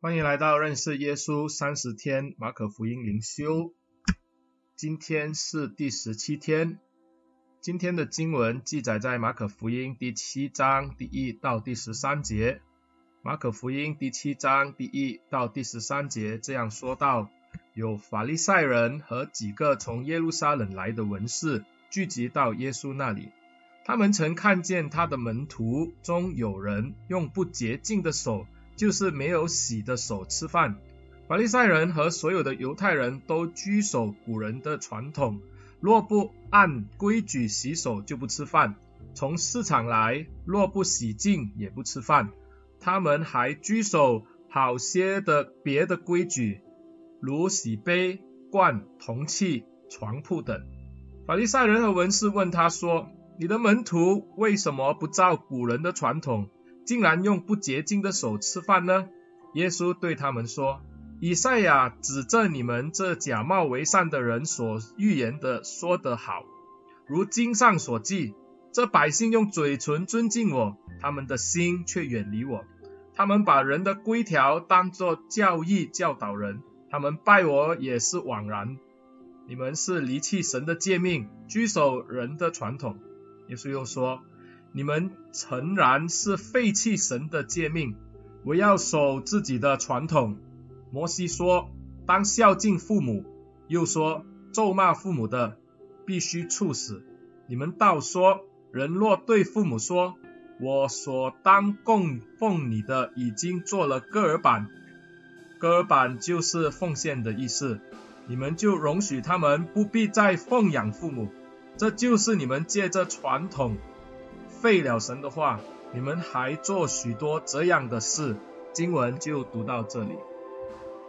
欢迎来到认识耶稣三十天马可福音灵修，今天是第十七天。今天的经文记载在马可福音第七章第一到第十三节。马可福音第七章第一到第十三节这样说道：有法利赛人和几个从耶路撒冷来的文士聚集到耶稣那里，他们曾看见他的门徒中有人用不洁净的手。就是没有洗的手吃饭。法利赛人和所有的犹太人都拘守古人的传统，若不按规矩洗手就不吃饭。从市场来，若不洗净也不吃饭。他们还拘守好些的别的规矩，如洗杯、罐、铜器、床铺等。法利赛人和文士问他说：“你的门徒为什么不照古人的传统？”竟然用不洁净的手吃饭呢？耶稣对他们说：“以赛亚指着你们这假冒为善的人所预言的说得好，如经上所记，这百姓用嘴唇尊敬我，他们的心却远离我。他们把人的规条当作教义教导人，他们拜我也是枉然。你们是离弃神的诫命，拘守人的传统。”耶稣又说。你们诚然是废弃神的诫命，我要守自己的传统。摩西说，当孝敬父母，又说咒骂父母的必须处死。你们倒说，人若对父母说，我所当供奉你的已经做了割耳板，割耳板就是奉献的意思，你们就容许他们不必再奉养父母，这就是你们借着传统。废了神的话，你们还做许多这样的事。经文就读到这里。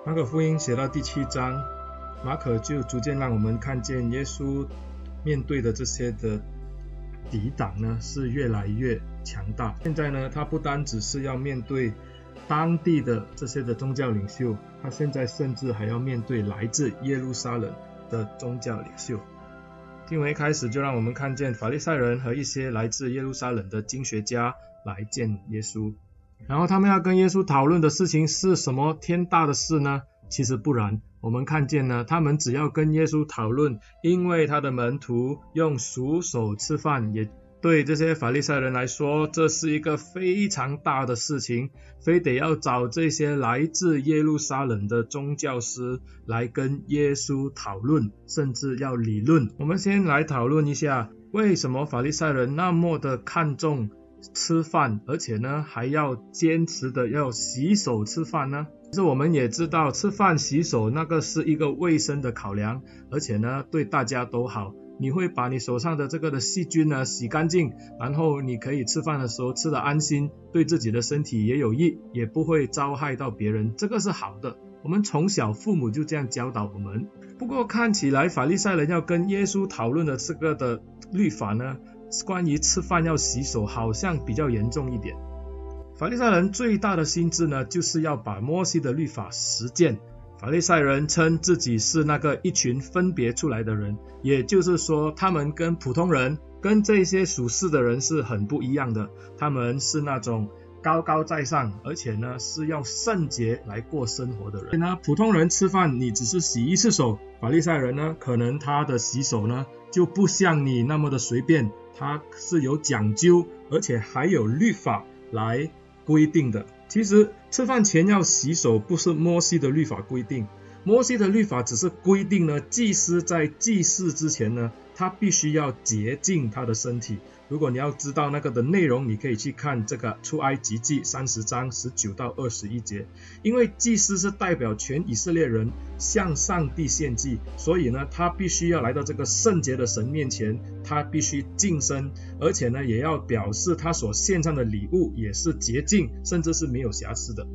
马可福音写到第七章，马可就逐渐让我们看见耶稣面对的这些的抵挡呢，是越来越强大。现在呢，他不单只是要面对当地的这些的宗教领袖，他现在甚至还要面对来自耶路撒冷的宗教领袖。经文一开始就让我们看见法利赛人和一些来自耶路撒冷的经学家来见耶稣，然后他们要跟耶稣讨论的事情是什么天大的事呢？其实不然，我们看见呢，他们只要跟耶稣讨论，因为他的门徒用熟手吃饭也。对这些法利赛人来说，这是一个非常大的事情，非得要找这些来自耶路撒冷的宗教师来跟耶稣讨论，甚至要理论。我们先来讨论一下，为什么法利赛人那么的看重吃饭，而且呢还要坚持的要洗手吃饭呢？其实我们也知道，吃饭洗手那个是一个卫生的考量，而且呢对大家都好。你会把你手上的这个的细菌呢洗干净，然后你可以吃饭的时候吃得安心，对自己的身体也有益，也不会糟害到别人，这个是好的。我们从小父母就这样教导我们。不过看起来法利赛人要跟耶稣讨论的这个的律法呢，关于吃饭要洗手，好像比较严重一点。法利赛人最大的心志呢，就是要把摩西的律法实践。法利赛人称自己是那个一群分别出来的人，也就是说，他们跟普通人、跟这些属世的人是很不一样的。他们是那种高高在上，而且呢是用圣洁来过生活的人。那，普通人吃饭你只是洗一次手，法利赛人呢，可能他的洗手呢就不像你那么的随便，他是有讲究，而且还有律法来规定的。其实吃饭前要洗手，不是摩西的律法规定。摩西的律法只是规定呢，祭司在祭祀之前呢，他必须要洁净他的身体。如果你要知道那个的内容，你可以去看这个出埃及记三十章十九到二十一节。因为祭司是代表全以色列人向上帝献祭，所以呢，他必须要来到这个圣洁的神面前，他必须净身，而且呢，也要表示他所献上的礼物也是洁净，甚至是没有瑕疵的。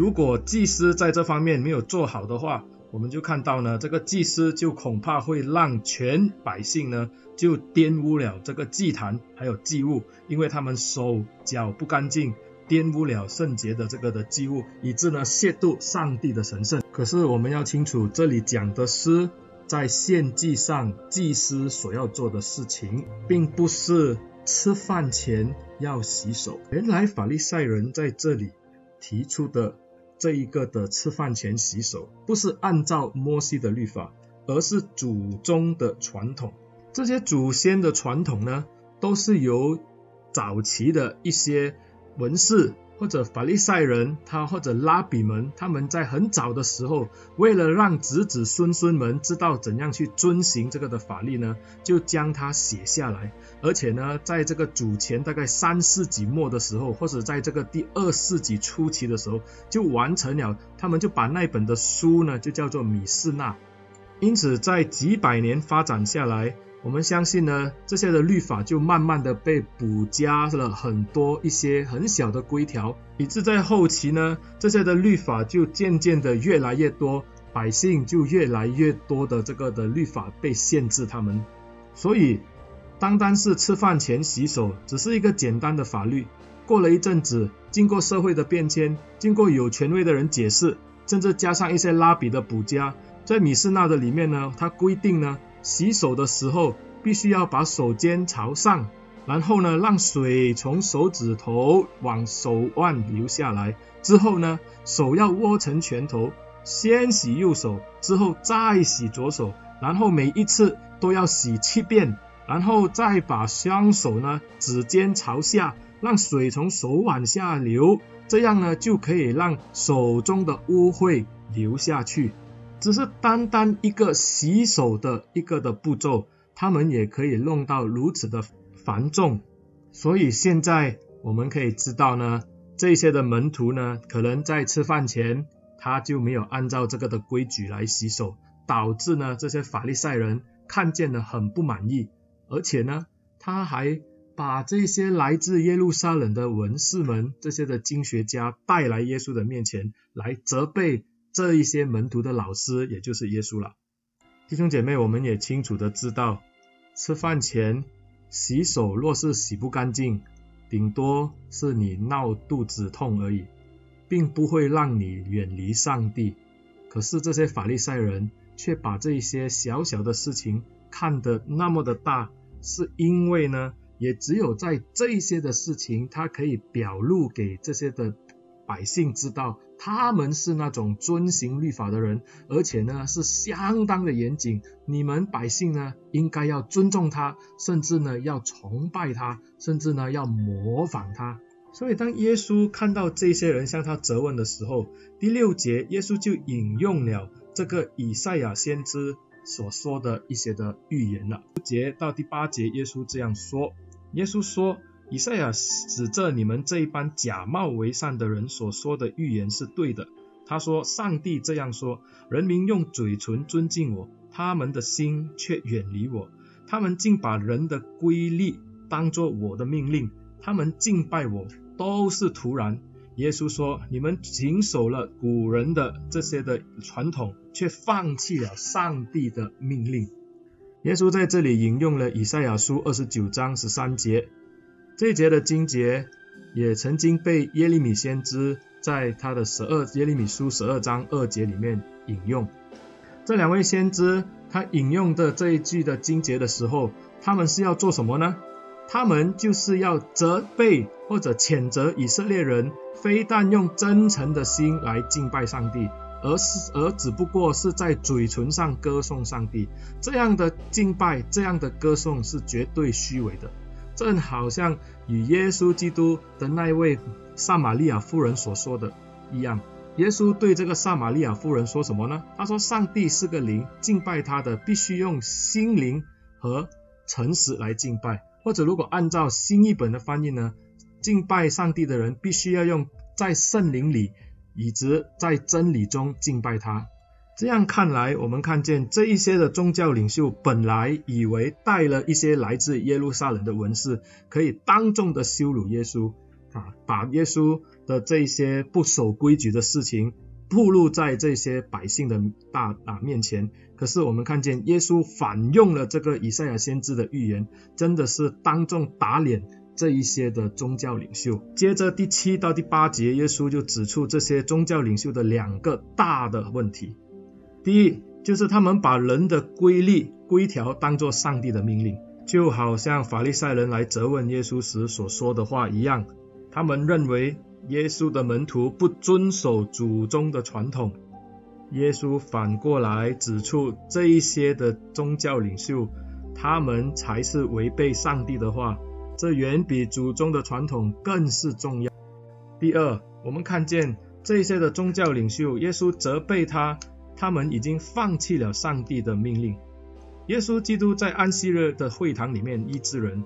如果祭司在这方面没有做好的话，我们就看到呢，这个祭司就恐怕会让全百姓呢就玷污了这个祭坛还有祭物，因为他们手脚不干净，玷污了圣洁的这个的祭物，以致呢亵渎上帝的神圣。可是我们要清楚，这里讲的是在献祭上祭司所要做的事情，并不是吃饭前要洗手。原来法利赛人在这里提出的这一个的吃饭前洗手，不是按照摩西的律法，而是祖宗的传统。这些祖先的传统呢，都是由早期的一些文士。或者法利赛人，他或者拉比们，他们在很早的时候，为了让子子孙孙们知道怎样去遵行这个的法律呢，就将它写下来。而且呢，在这个主前大概三世纪末的时候，或者在这个第二世纪初期的时候，就完成了。他们就把那本的书呢，就叫做米士那。因此，在几百年发展下来。我们相信呢，这些的律法就慢慢的被补加了很多一些很小的规条，以致在后期呢，这些的律法就渐渐的越来越多，百姓就越来越多的这个的律法被限制他们。所以，单单是吃饭前洗手，只是一个简单的法律。过了一阵子，经过社会的变迁，经过有权威的人解释，甚至加上一些拉比的补加，在米斯那的里面呢，它规定呢。洗手的时候，必须要把手尖朝上，然后呢，让水从手指头往手腕流下来。之后呢，手要握成拳头，先洗右手，之后再洗左手，然后每一次都要洗七遍，然后再把双手呢，指尖朝下，让水从手腕下流，这样呢，就可以让手中的污秽流下去。只是单单一个洗手的一个的步骤，他们也可以弄到如此的繁重。所以现在我们可以知道呢，这些的门徒呢，可能在吃饭前他就没有按照这个的规矩来洗手，导致呢这些法利赛人看见了很不满意，而且呢他还把这些来自耶路撒冷的文士们，这些的经学家带来耶稣的面前来责备。这一些门徒的老师，也就是耶稣了。弟兄姐妹，我们也清楚的知道，吃饭前洗手若是洗不干净，顶多是你闹肚子痛而已，并不会让你远离上帝。可是这些法利赛人却把这一些小小的事情看得那么的大，是因为呢，也只有在这一些的事情，他可以表露给这些的百姓知道。他们是那种遵行律法的人，而且呢是相当的严谨。你们百姓呢应该要尊重他，甚至呢要崇拜他，甚至呢要模仿他。所以当耶稣看到这些人向他责问的时候，第六节耶稣就引用了这个以赛亚先知所说的一些的预言了。节到第八节，耶稣这样说：耶稣说。以赛亚指着你们这一班假冒为善的人所说的预言是对的。他说：“上帝这样说，人民用嘴唇尊敬我，他们的心却远离我。他们竟把人的规律当作我的命令，他们敬拜我都是徒然。”耶稣说：“你们谨守了古人的这些的传统，却放弃了上帝的命令。”耶稣在这里引用了以赛亚书二十九章十三节。这一节的经节也曾经被耶利米先知在他的十二耶利米书十二章二节里面引用。这两位先知他引用的这一句的经节的时候，他们是要做什么呢？他们就是要责备或者谴责以色列人，非但用真诚的心来敬拜上帝，而是而只不过是在嘴唇上歌颂上帝。这样的敬拜，这样的歌颂是绝对虚伪的。正好像与耶稣基督的那位撒玛利亚夫人所说的一样，耶稣对这个撒玛利亚夫人说什么呢？他说：“上帝是个灵，敬拜他的必须用心灵和诚实来敬拜。”或者如果按照新译本的翻译呢，敬拜上帝的人必须要用在圣灵里，以及在真理中敬拜他。这样看来，我们看见这一些的宗教领袖本来以为带了一些来自耶路撒冷的文士，可以当众的羞辱耶稣，啊，把耶稣的这些不守规矩的事情暴露在这些百姓的大啊面前。可是我们看见耶稣反用了这个以赛亚先知的预言，真的是当众打脸这一些的宗教领袖。接着第七到第八节，耶稣就指出这些宗教领袖的两个大的问题。第一，就是他们把人的规律规条当作上帝的命令，就好像法利赛人来责问耶稣时所说的话一样。他们认为耶稣的门徒不遵守祖宗的传统，耶稣反过来指出这一些的宗教领袖，他们才是违背上帝的话，这远比祖宗的传统更是重要。第二，我们看见这一些的宗教领袖，耶稣责备他，他们已经放弃了上帝的命令。耶稣基督在安息日的会堂里面医治人，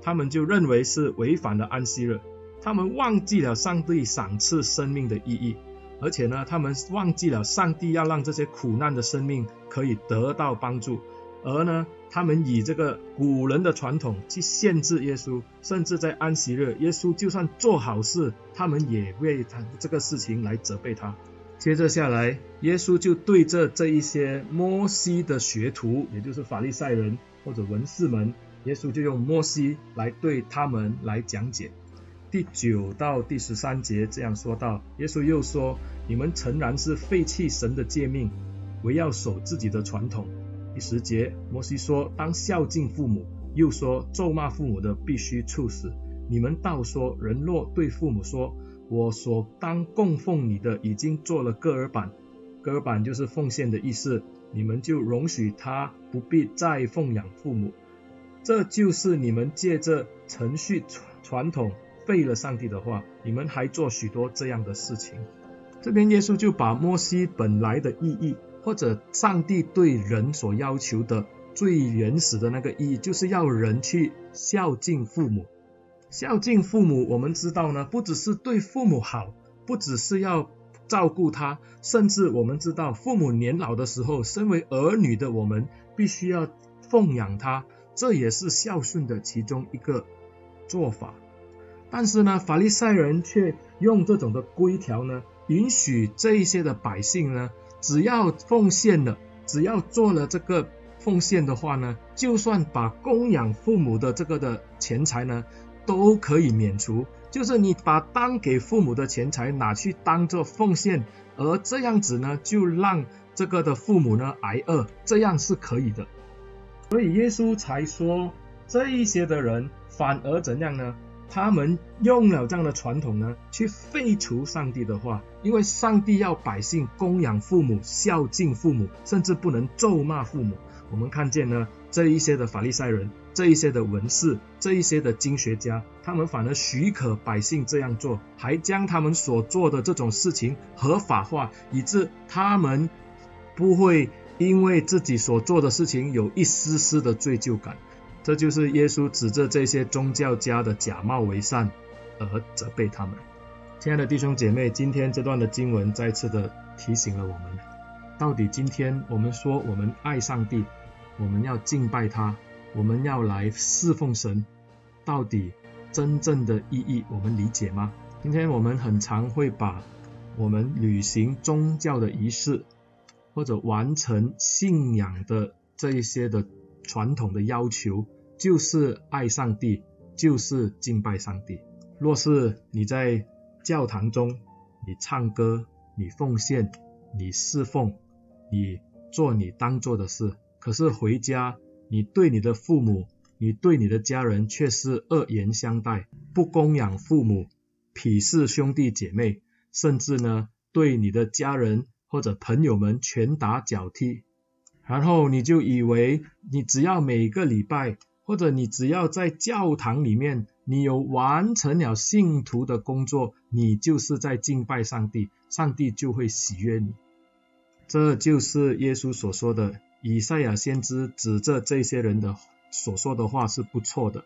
他们就认为是违反了安息日，他们忘记了上帝赏赐生命的意义，而且呢，他们忘记了上帝要让这些苦难的生命可以得到帮助。而呢，他们以这个古人的传统去限制耶稣，甚至在安息日，耶稣就算做好事，他们也为他这个事情来责备他。接着下来，耶稣就对着这一些摩西的学徒，也就是法利赛人或者文士们，耶稣就用摩西来对他们来讲解。第九到第十三节这样说道：耶稣又说：“你们诚然是废弃神的诫命，唯要守自己的传统。”第十节，摩西说：“当孝敬父母。”又说：“咒骂父母的，必须处死。”你们倒说：“人若对父母说，我所当供奉你的已经做了割耳板，割耳板就是奉献的意思，你们就容许他不必再奉养父母。这就是你们借着程序传统废了上帝的话，你们还做许多这样的事情。”这边耶稣就把摩西本来的意义。或者上帝对人所要求的最原始的那个意义，就是要人去孝敬父母。孝敬父母，我们知道呢，不只是对父母好，不只是要照顾他，甚至我们知道父母年老的时候，身为儿女的我们必须要奉养他，这也是孝顺的其中一个做法。但是呢，法利赛人却用这种的规条呢，允许这一些的百姓呢。只要奉献了，只要做了这个奉献的话呢，就算把供养父母的这个的钱财呢，都可以免除。就是你把当给父母的钱财拿去当做奉献，而这样子呢，就让这个的父母呢挨饿，这样是可以的。所以耶稣才说，这一些的人反而怎样呢？他们用了这样的传统呢，去废除上帝的话，因为上帝要百姓供养父母、孝敬父母，甚至不能咒骂父母。我们看见呢，这一些的法利赛人、这一些的文士、这一些的经学家，他们反而许可百姓这样做，还将他们所做的这种事情合法化，以致他们不会因为自己所做的事情有一丝丝的罪疚感。这就是耶稣指着这些宗教家的假冒为善而责备他们。亲爱的弟兄姐妹，今天这段的经文再次的提醒了我们：到底今天我们说我们爱上帝，我们要敬拜他，我们要来侍奉神，到底真正的意义我们理解吗？今天我们很常会把我们履行宗教的仪式，或者完成信仰的这一些的。传统的要求就是爱上帝，就是敬拜上帝。若是你在教堂中，你唱歌，你奉献，你侍奉，你做你当做的事，可是回家，你对你的父母，你对你的家人却是恶言相待，不供养父母，鄙视兄弟姐妹，甚至呢，对你的家人或者朋友们拳打脚踢。然后你就以为你只要每个礼拜，或者你只要在教堂里面，你有完成了信徒的工作，你就是在敬拜上帝，上帝就会喜悦你。这就是耶稣所说的，以赛亚先知指着这些人的所说的话是不错的，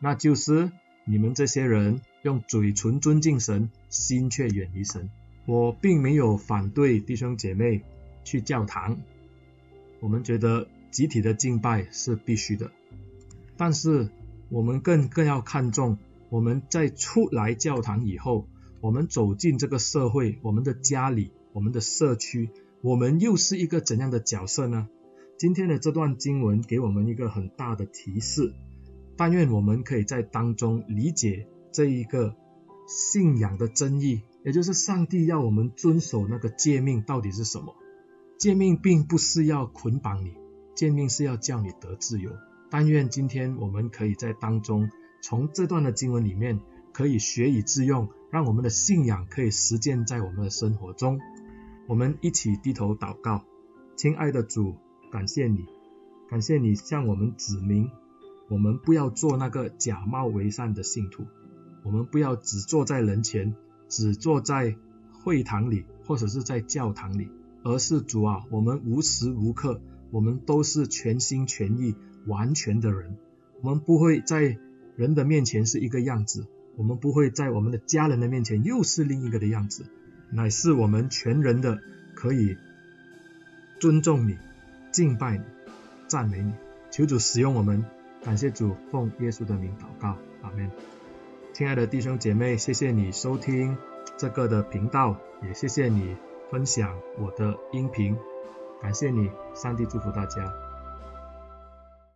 那就是你们这些人用嘴唇尊敬神，心却远离神。我并没有反对弟兄姐妹去教堂。我们觉得集体的敬拜是必须的，但是我们更更要看重我们在出来教堂以后，我们走进这个社会，我们的家里，我们的社区，我们又是一个怎样的角色呢？今天的这段经文给我们一个很大的提示，但愿我们可以在当中理解这一个信仰的真义，也就是上帝要我们遵守那个诫命到底是什么。诫命并不是要捆绑你，诫命是要叫你得自由。但愿今天我们可以在当中，从这段的经文里面，可以学以致用，让我们的信仰可以实践在我们的生活中。我们一起低头祷告，亲爱的主，感谢你，感谢你向我们指明，我们不要做那个假冒为善的信徒，我们不要只坐在人前，只坐在会堂里或者是在教堂里，而是主啊，我们无时无刻，我们都是全心全意、完全的人，我们不会在人的面前是一个样子，我们不会在我们的家人的面前又是另一个的样子。乃是我们全人的可以尊重你、敬拜你、赞美你，求主使用我们，感谢主，奉耶稣的名祷告，阿门。亲爱的弟兄姐妹，谢谢你收听这个的频道，也谢谢你分享我的音频，感谢你，上帝祝福大家。